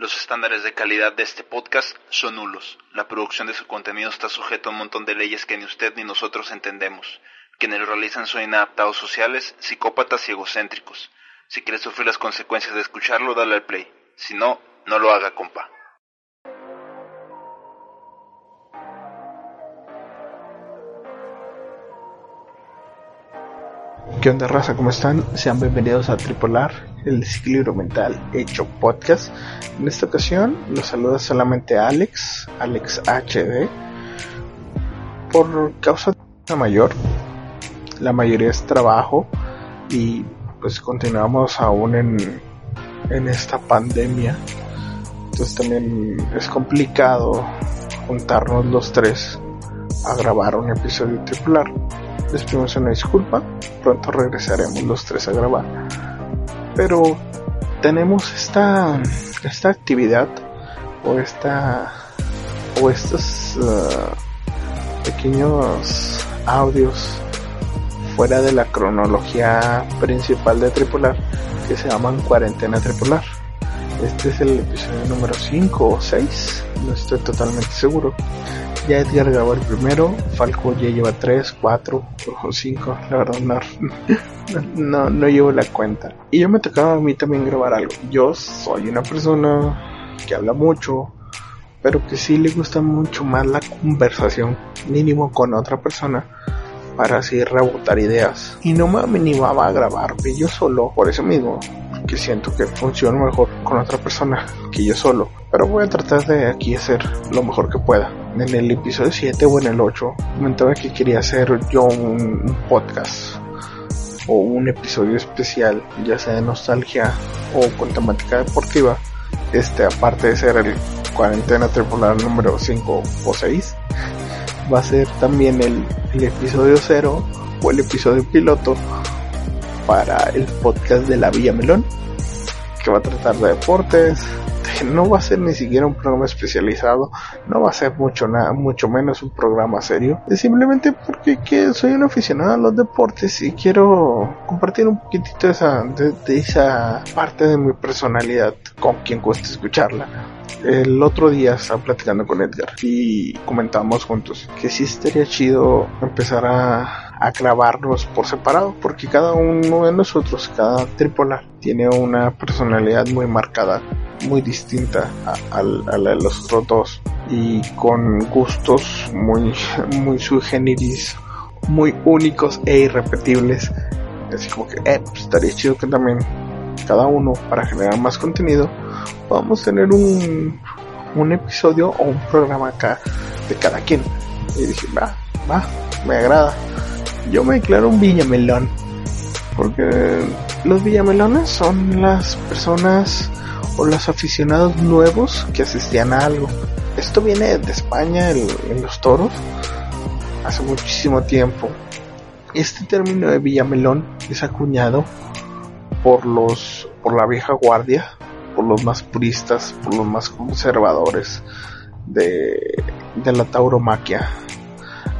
Los estándares de calidad de este podcast son nulos. La producción de su contenido está sujeta a un montón de leyes que ni usted ni nosotros entendemos. Quienes lo realizan son inadaptados sociales, psicópatas y egocéntricos. Si quieres sufrir las consecuencias de escucharlo, dale al play. Si no, no lo haga, compa. ¿Qué onda raza? ¿Cómo están? Sean bienvenidos a Tripolar, el desequilibrio mental hecho podcast. En esta ocasión los saluda solamente Alex, Alex HD. Por causa de mayor, la mayoría es trabajo y pues continuamos aún en, en esta pandemia. Entonces también es complicado juntarnos los tres a grabar un episodio tripolar les pedimos una disculpa, pronto regresaremos los tres a grabar. Pero tenemos esta, esta actividad o esta o estos uh, pequeños audios fuera de la cronología principal de Tripolar que se llaman Cuarentena Tripolar. Este es el episodio número 5 o 6, no estoy totalmente seguro. Ya Edgar grabó el primero, Falco ya lleva 3, 4 o 5, la verdad no, no, no llevo la cuenta. Y yo me tocaba a mí también grabar algo. Yo soy una persona que habla mucho, pero que sí le gusta mucho más la conversación, mínimo con otra persona, para así rebotar ideas. Y no me animaba a grabar yo solo, por eso mismo, que siento que funciona mejor con otra persona que yo solo. Pero voy a tratar de aquí hacer lo mejor que pueda. En el episodio 7 o en el 8 comentaba que quería hacer yo un, podcast o un episodio especial, ya sea de nostalgia o con temática deportiva. Este, aparte de ser el cuarentena tripular número 5 o 6, va a ser también el, el episodio 0 o el episodio piloto para el podcast de la Villa Melón, que va a tratar de deportes, no va a ser ni siquiera un programa especializado, no va a ser mucho nada, mucho menos un programa serio. Es simplemente porque soy un aficionado a los deportes y quiero compartir un poquitito de esa, de, esa parte de mi personalidad con quien cueste escucharla. El otro día estaba platicando con Edgar y comentamos juntos que sí estaría chido empezar a a grabarnos por separado, porque cada uno de nosotros, cada tripolar, tiene una personalidad muy marcada, muy distinta a, la de los otros dos, y con gustos muy, muy sui muy únicos e irrepetibles. Así como que, eh, pues estaría chido que también cada uno, para generar más contenido, podamos tener un, un episodio o un programa acá de cada quien. Y dije, va, va, me agrada yo me declaro un villamelón. Porque los villamelones son las personas o los aficionados nuevos que asistían a algo. Esto viene de España, en los toros, hace muchísimo tiempo. Este término de villamelón es acuñado por los, por la vieja guardia, por los más puristas, por los más conservadores de, de la tauromaquia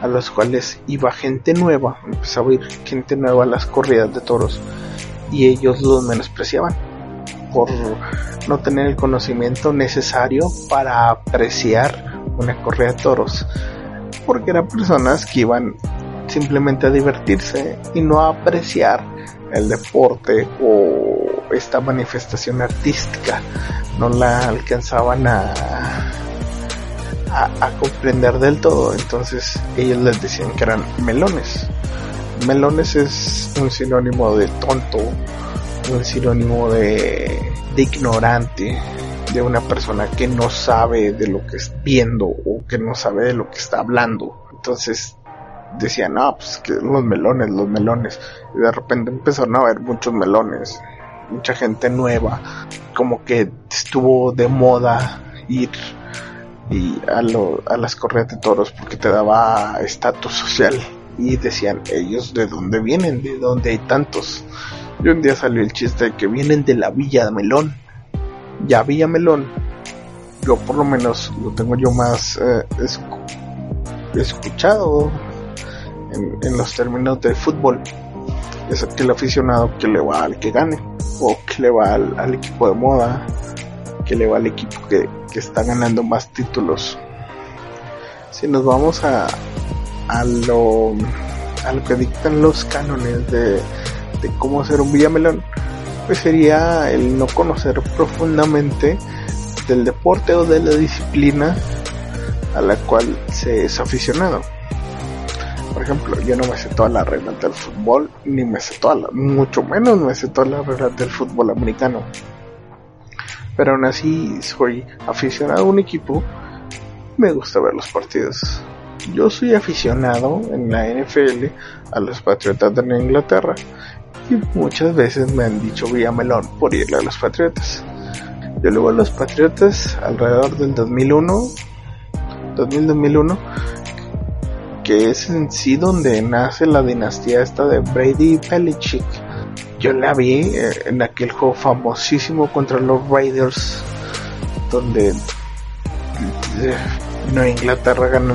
a los cuales iba gente nueva, empezaba a ir gente nueva a las corridas de toros y ellos los menospreciaban por no tener el conocimiento necesario para apreciar una corrida de toros, porque eran personas que iban simplemente a divertirse y no a apreciar el deporte o esta manifestación artística, no la alcanzaban a a, comprender del todo. Entonces ellos les decían que eran melones. Melones es un sinónimo de tonto, un sinónimo de, ignorante, de una persona que no sabe de lo que está viendo o que no sabe de lo que está hablando. Entonces decían, no, pues que los melones, los melones. Y de repente empezaron a haber muchos melones. mucha gente nueva, como que estuvo de moda ir y a, lo, a las corridas de toros porque te daba estatus social y decían ellos de dónde vienen, de dónde hay tantos. Y un día salió el chiste de que vienen de la Villa de Melón. Ya Villa Melón, yo por lo menos lo tengo yo más eh, escuchado en, los términos del fútbol. Es aquel aficionado que le va al que gane o que le va al equipo de moda que le va al equipo que, está ganando más títulos. Si nos vamos a, a, lo, a lo que dictan los cánones de, de cómo ser un Villamelón, pues sería el no conocer profundamente del deporte o de la disciplina a la cual se es aficionado. Por ejemplo, yo no me sé todas las reglas del fútbol, ni me sé todas, mucho menos me sé todas las reglas del fútbol americano pero aún así soy aficionado a un equipo, me gusta ver los partidos. Yo soy aficionado en la NFL a los Patriotas de Inglaterra y muchas veces me han dicho Villamelón por irle a los Patriotas. Yo luego a los Patriotas alrededor del 2001, 2000-2001, que es en sí donde nace la dinastía esta de Brady y Belichick yo la vi eh, en aquel juego famosísimo contra los Raiders, donde eh, Nueva Inglaterra ganó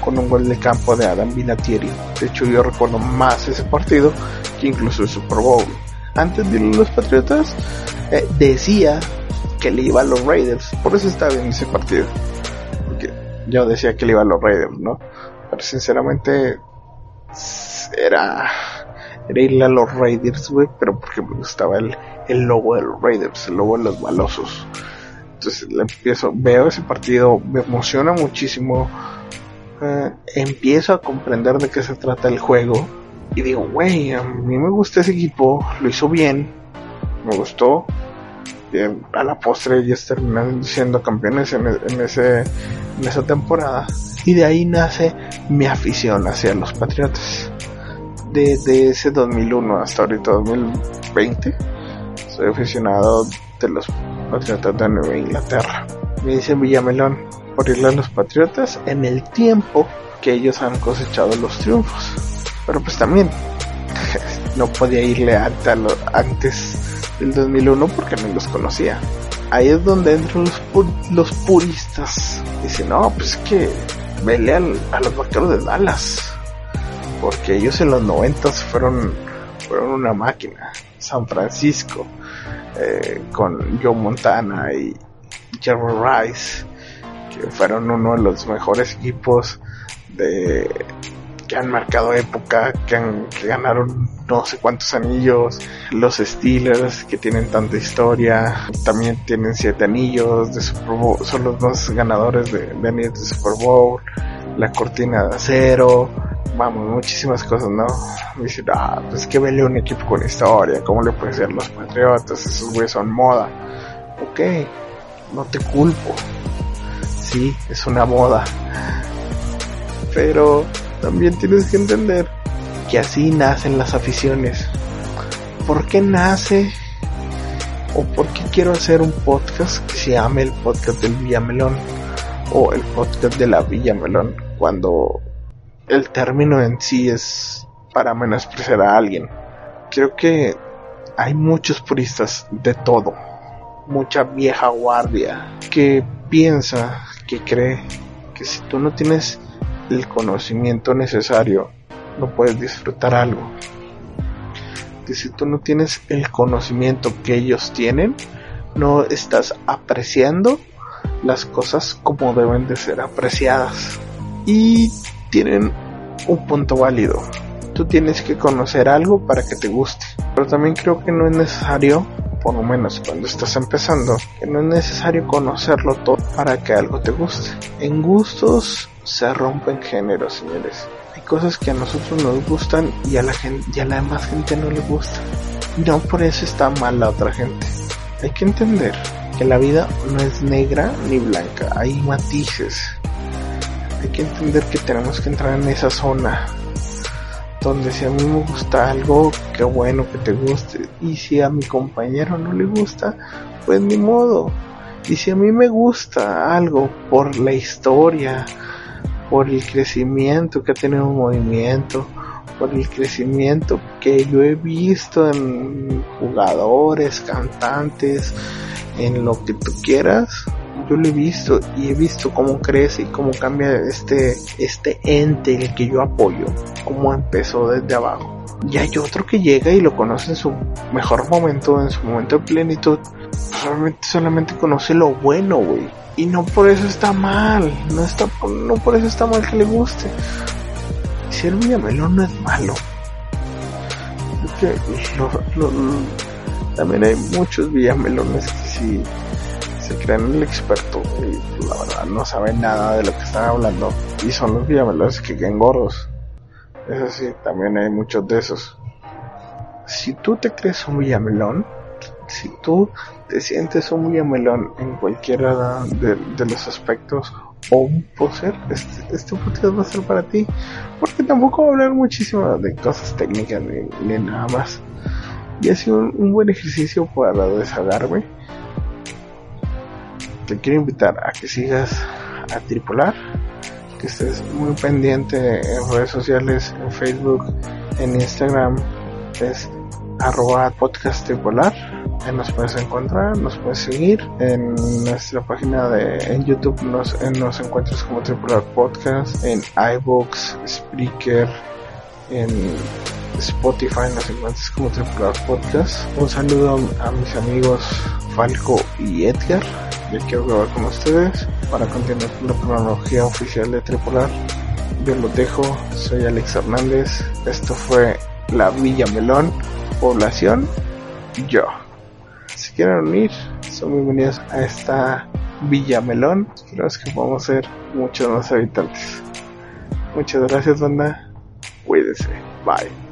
con un gol de campo de Adam Vinatieri. De hecho, yo recuerdo más ese partido que incluso el Super Bowl. Antes de los Patriotas, eh, decía que le iba a los Raiders, por eso estaba en ese partido. Porque yo decía que le iba a los Raiders, ¿no? Pero sinceramente, era era irle a los Raiders, güey, pero porque me gustaba el, el logo de los Raiders, el logo de los balosos. Entonces le empiezo, veo ese partido, me emociona muchísimo, eh, empiezo a comprender de qué se trata el juego y digo, güey, a mí me gusta ese equipo, lo hizo bien, me gustó. a la postre ellos terminan siendo campeones en, en, ese, en esa temporada. Y de ahí nace mi afición hacia los Patriotas de ese 2001 hasta ahorita 2020 soy aficionado de los Patriotas de Nueva Inglaterra. Me dicen Villamelón por irle a los Patriotas en el tiempo que ellos han cosechado los triunfos. Pero pues también no podía irle antes del 2001 porque no los conocía. Ahí es donde entran los, los puristas. Dicen, no, pues es que vele a los vaqueros de Dallas porque ellos en los 90 fueron, fueron una máquina. San Francisco, eh, con Joe Montana y Jerry Rice, que fueron uno de los mejores equipos de que han marcado época, que, han, que ganaron no sé cuántos anillos, los Steelers que tienen tanta historia, también tienen siete anillos de Super Bowl, son los dos ganadores de anillos de Super Bowl, la cortina de acero, vamos, muchísimas cosas, ¿no? Me dice, ah, pues que vele un equipo con historia, ¿cómo le puede ser los Patriotas? Esos güeyes son moda. Ok, no te culpo. Sí, es una moda. Pero también tienes que entender que así nacen las aficiones. ¿Por qué nace? ¿O por qué quiero hacer un podcast que se llame el podcast del Villamelón? O el podcast de la Villamelón. Cuando el término en sí es para menospreciar a alguien. Creo que hay muchos puristas de todo, mucha vieja guardia que piensa, que cree que si tú no tienes el conocimiento necesario, no puedes disfrutar algo. Que si tú no tienes el conocimiento que ellos tienen, no estás apreciando las cosas como deben de ser apreciadas. Y tienen un punto válido. Tú tienes que conocer algo para que te guste. Pero también creo que no es necesario, por lo menos cuando estás empezando, que no es necesario conocerlo todo para que algo te guste. En gustos se rompen géneros, señores. Hay cosas que a nosotros nos gustan y a la gente, y a la demás gente no le gusta. Y no por eso está mal la otra gente. Hay que entender que la vida no es negra ni blanca, hay matices hay que entender que tenemos que entrar en esa zona donde si a mí me gusta algo, qué bueno que te guste. Y si a mi compañero no le gusta, pues ni modo. Y si a mí me gusta algo por la historia, por el crecimiento que ha tenido un movimiento, por el crecimiento que yo he visto en jugadores, cantantes, en lo que tú quieras, yo lo he visto y he visto cómo crece y cómo cambia este, este ente el que yo apoyo, cómo empezó desde abajo. Y hay otro que llega y lo conoce en su mejor momento, en su momento de plenitud. Solamente, solamente conoce lo bueno, güey. Y no por eso está mal, no está, no por eso está mal que le guste. Si el Villamelón no es malo. Que también hay muchos Villamelones que sí se creen el experto y la verdad no saben nada de lo que están hablando y son los villamelones que quedan gordos. Eso sí, también hay muchos de esos. Si tú te crees un villamelón, si tú te sientes un villamelón en cualquiera de, los aspectos o un poser, este, este podcast va a ser para ti. Porque tampoco voy a hablar muchísimo de cosas técnicas ni, nada más. Y ha sido un, un buen ejercicio para desahogarme te quiero invitar a que sigas a Tripolar, que estés muy pendiente en redes sociales, en Facebook, en Instagram, es arroba podcast nos puedes encontrar, nos puedes seguir. En nuestra página de en YouTube nos, nos encuentras como Tripolar Podcast, en iBooks, Spreaker, en Spotify nos encuentras como Tripolar Podcast. Un saludo a mis amigos Falco y Edgar quiero grabar con ustedes para continuar con la cronología oficial de Tripolar. Yo los dejo, soy Alex Hernández, esto fue la Villa Melón, población yo. Si quieren unir, son bienvenidos a esta Villa Melón. Creo que podamos ser muchos más habitantes. Muchas gracias, banda. Cuídense. Bye.